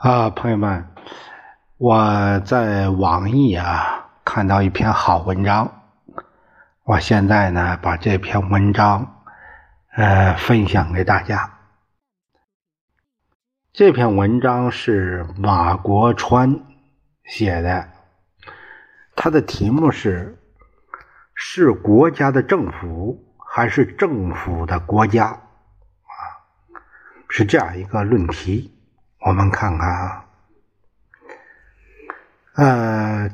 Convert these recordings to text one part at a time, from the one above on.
啊，朋友们，我在网易啊看到一篇好文章，我现在呢把这篇文章呃分享给大家。这篇文章是马国川写的，他的题目是“是国家的政府还是政府的国家”，啊，是这样一个论题。我们看看啊，呃，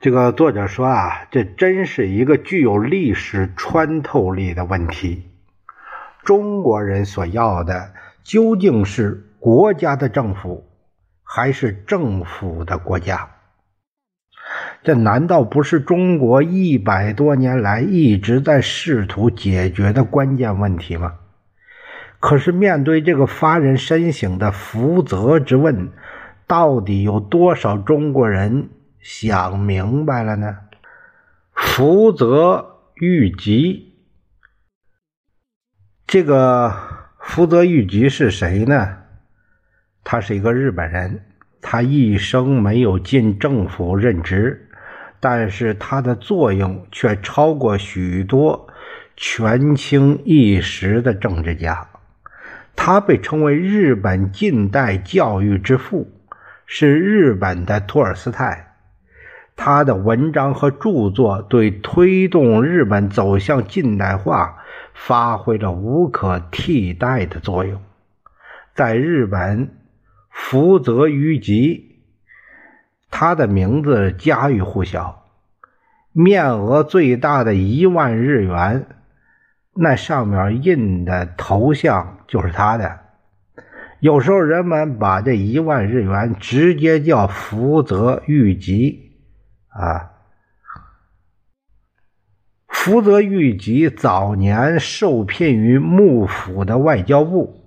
这个作者说啊，这真是一个具有历史穿透力的问题。中国人所要的究竟是国家的政府，还是政府的国家？这难道不是中国一百多年来一直在试图解决的关键问题吗？可是，面对这个发人深省的福泽之问，到底有多少中国人想明白了呢？福泽谕吉，这个福泽谕吉是谁呢？他是一个日本人，他一生没有进政府任职，但是他的作用却超过许多权倾一时的政治家。他被称为日本近代教育之父，是日本的托尔斯泰。他的文章和著作对推动日本走向近代化发挥了无可替代的作用。在日本，福泽谕吉，他的名字家喻户晓，面额最大的一万日元。那上面印的头像就是他的。有时候人们把这一万日元直接叫福泽谕吉啊。福泽谕吉早年受聘于幕府的外交部，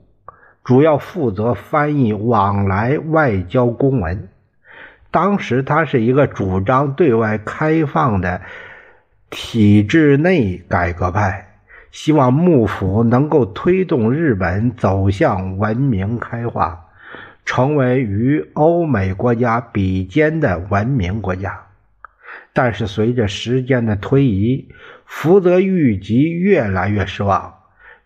主要负责翻译往来外交公文。当时他是一个主张对外开放的体制内改革派。希望幕府能够推动日本走向文明开化，成为与欧美国家比肩的文明国家。但是随着时间的推移，福泽谕吉越来越失望。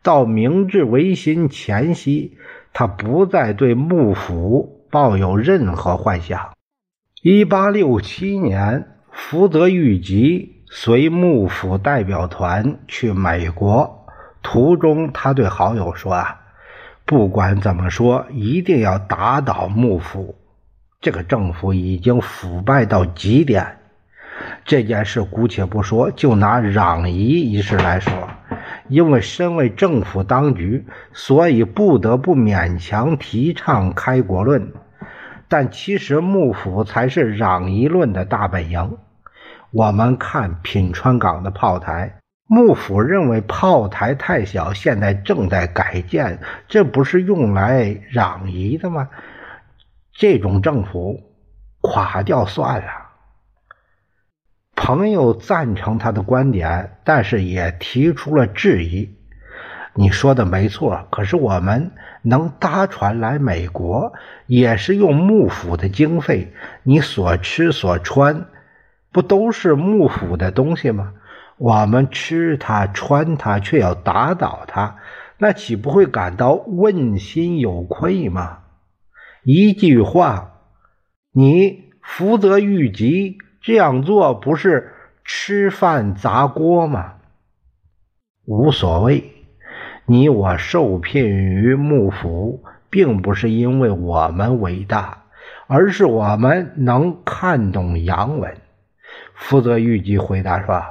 到明治维新前夕，他不再对幕府抱有任何幻想。一八六七年，福泽谕吉。随幕府代表团去美国，途中他对好友说：“啊，不管怎么说，一定要打倒幕府。这个政府已经腐败到极点。这件事姑且不说，就拿攘夷一事来说，因为身为政府当局，所以不得不勉强提倡开国论。但其实幕府才是攘夷论的大本营。”我们看品川港的炮台，幕府认为炮台太小，现在正在改建，这不是用来攘夷的吗？这种政府垮掉算了。朋友赞成他的观点，但是也提出了质疑。你说的没错，可是我们能搭船来美国，也是用幕府的经费，你所吃所穿。不都是幕府的东西吗？我们吃它穿它，却要打倒它，那岂不会感到问心有愧吗？一句话，你福泽谕吉这样做不是吃饭砸锅吗？无所谓，你我受聘于幕府，并不是因为我们伟大，而是我们能看懂洋文。福泽谕吉回答说：“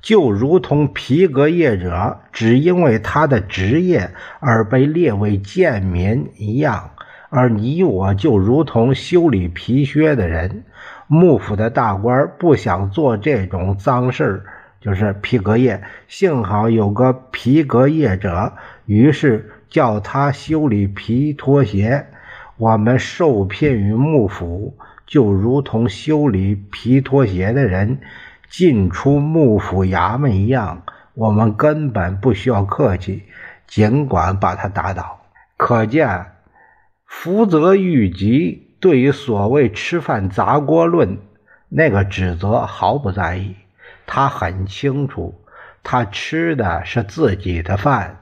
就如同皮革业者只因为他的职业而被列为贱民一样，而你我就如同修理皮靴的人。幕府的大官不想做这种脏事就是皮革业。幸好有个皮革业者，于是叫他修理皮拖鞋。我们受聘于幕府，就如同修理皮拖鞋的人进出幕府衙门一样，我们根本不需要客气，尽管把他打倒。可见，福泽谕吉对于所谓“吃饭砸锅论”那个指责毫不在意。他很清楚，他吃的是自己的饭，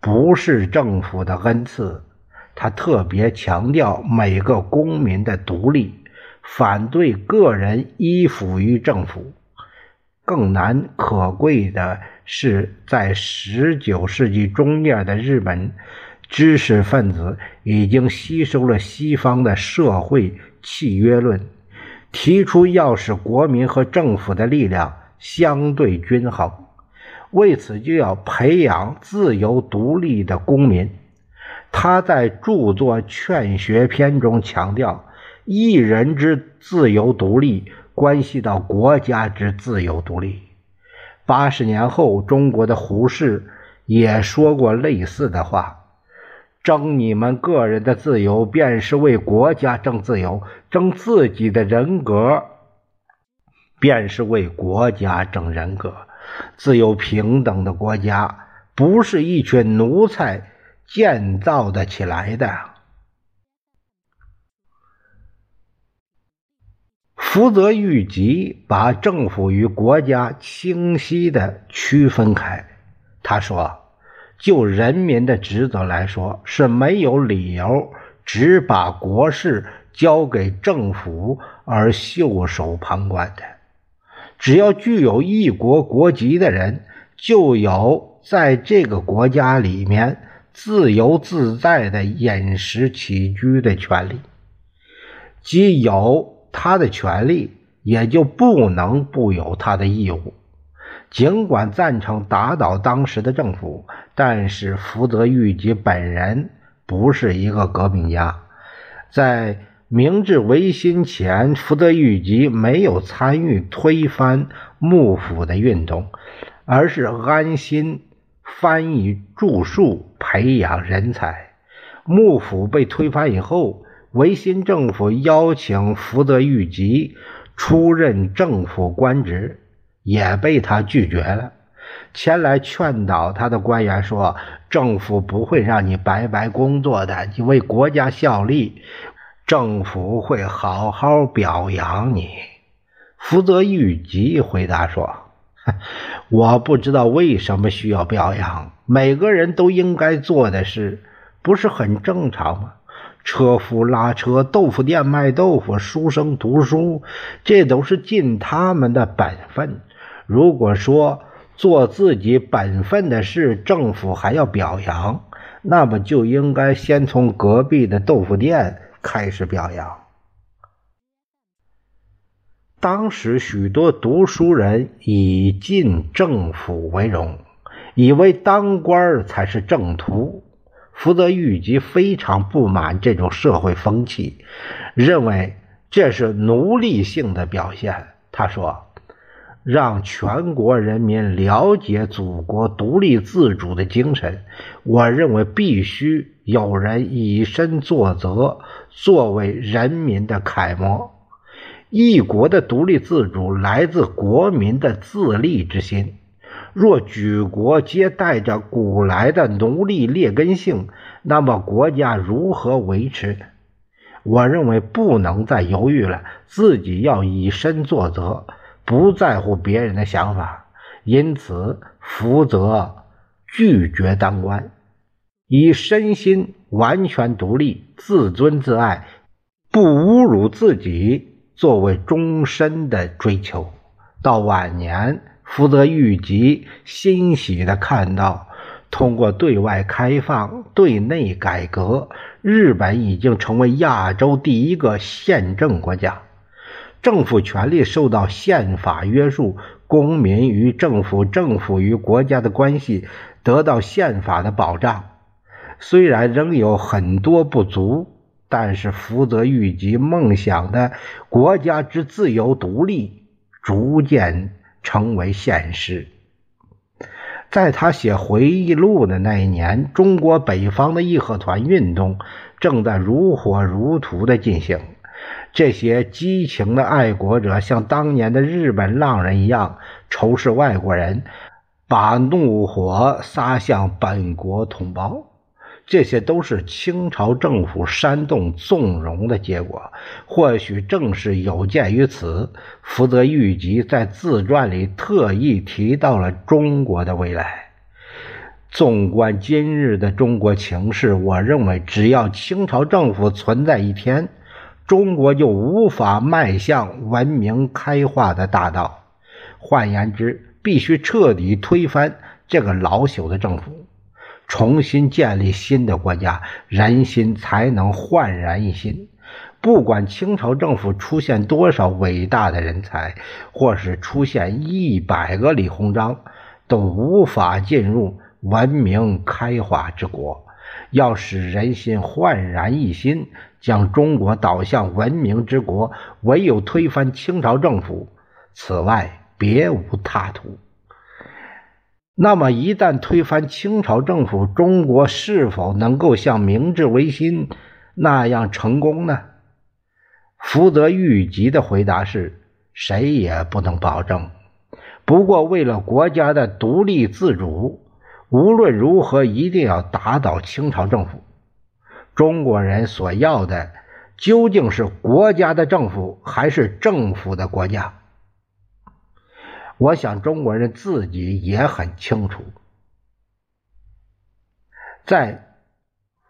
不是政府的恩赐。他特别强调每个公民的独立，反对个人依附于政府。更难可贵的是，在十九世纪中叶的日本，知识分子已经吸收了西方的社会契约论，提出要使国民和政府的力量相对均衡，为此就要培养自由独立的公民。他在著作《劝学篇》中强调，一人之自由独立关系到国家之自由独立。八十年后，中国的胡适也说过类似的话：“争你们个人的自由，便是为国家争自由；争自己的人格，便是为国家争人格。自由平等的国家，不是一群奴才。”建造的起来的。福泽谕吉把政府与国家清晰的区分开。他说：“就人民的职责来说，是没有理由只把国事交给政府而袖手旁观的。只要具有一国国籍的人，就有在这个国家里面。”自由自在的饮食起居的权利，即有他的权利，也就不能不有他的义务。尽管赞成打倒当时的政府，但是福泽谕吉本人不是一个革命家。在明治维新前，福泽谕吉没有参与推翻幕府的运动，而是安心。翻译著述，培养人才。幕府被推翻以后，维新政府邀请福泽谕吉出任政府官职，也被他拒绝了。前来劝导他的官员说：“政府不会让你白白工作的，你为国家效力，政府会好好表扬你。”福泽谕吉回答说。我不知道为什么需要表扬。每个人都应该做的事，不是很正常吗？车夫拉车，豆腐店卖豆腐，书生读书，这都是尽他们的本分。如果说做自己本分的事，政府还要表扬，那么就应该先从隔壁的豆腐店开始表扬。当时许多读书人以进政府为荣，以为当官才是正途。福泽谕吉非常不满这种社会风气，认为这是奴隶性的表现。他说：“让全国人民了解祖国独立自主的精神，我认为必须有人以身作则，作为人民的楷模。”一国的独立自主来自国民的自立之心。若举国皆带着古来的奴隶劣根性，那么国家如何维持？我认为不能再犹豫了，自己要以身作则，不在乎别人的想法。因此，福泽拒绝当官，以身心完全独立、自尊自爱，不侮辱自己。作为终身的追求，到晚年，福泽谕吉欣喜地看到，通过对外开放、对内改革，日本已经成为亚洲第一个宪政国家，政府权力受到宪法约束，公民与政府、政府与国家的关系得到宪法的保障，虽然仍有很多不足。但是福泽谕吉梦想的国家之自由独立逐渐成为现实。在他写回忆录的那一年，中国北方的义和团运动正在如火如荼的进行。这些激情的爱国者像当年的日本浪人一样仇视外国人，把怒火撒向本国同胞。这些都是清朝政府煽动纵容的结果。或许正是有鉴于此，福泽谕吉在自传里特意提到了中国的未来。纵观今日的中国情势，我认为，只要清朝政府存在一天，中国就无法迈向文明开化的大道。换言之，必须彻底推翻这个老朽的政府。重新建立新的国家，人心才能焕然一新。不管清朝政府出现多少伟大的人才，或是出现一百个李鸿章，都无法进入文明开化之国。要使人心焕然一新，将中国导向文明之国，唯有推翻清朝政府，此外别无他途。那么，一旦推翻清朝政府，中国是否能够像明治维新那样成功呢？福泽谕吉的回答是：谁也不能保证。不过，为了国家的独立自主，无论如何一定要打倒清朝政府。中国人所要的究竟是国家的政府，还是政府的国家？我想中国人自己也很清楚，在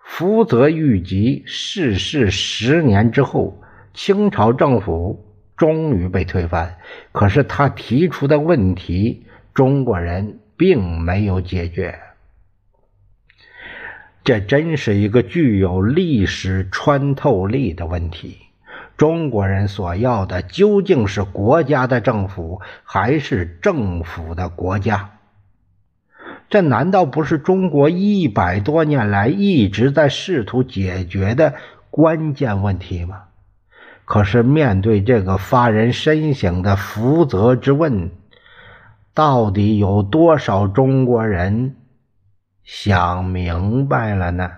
福泽谕吉逝世十年之后，清朝政府终于被推翻。可是他提出的问题，中国人并没有解决。这真是一个具有历史穿透力的问题。中国人所要的究竟是国家的政府，还是政府的国家？这难道不是中国一百多年来一直在试图解决的关键问题吗？可是面对这个发人深省的福泽之问，到底有多少中国人想明白了呢？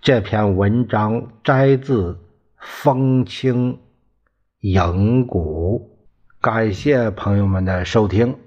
这篇文章摘自。风清影谷，感谢朋友们的收听。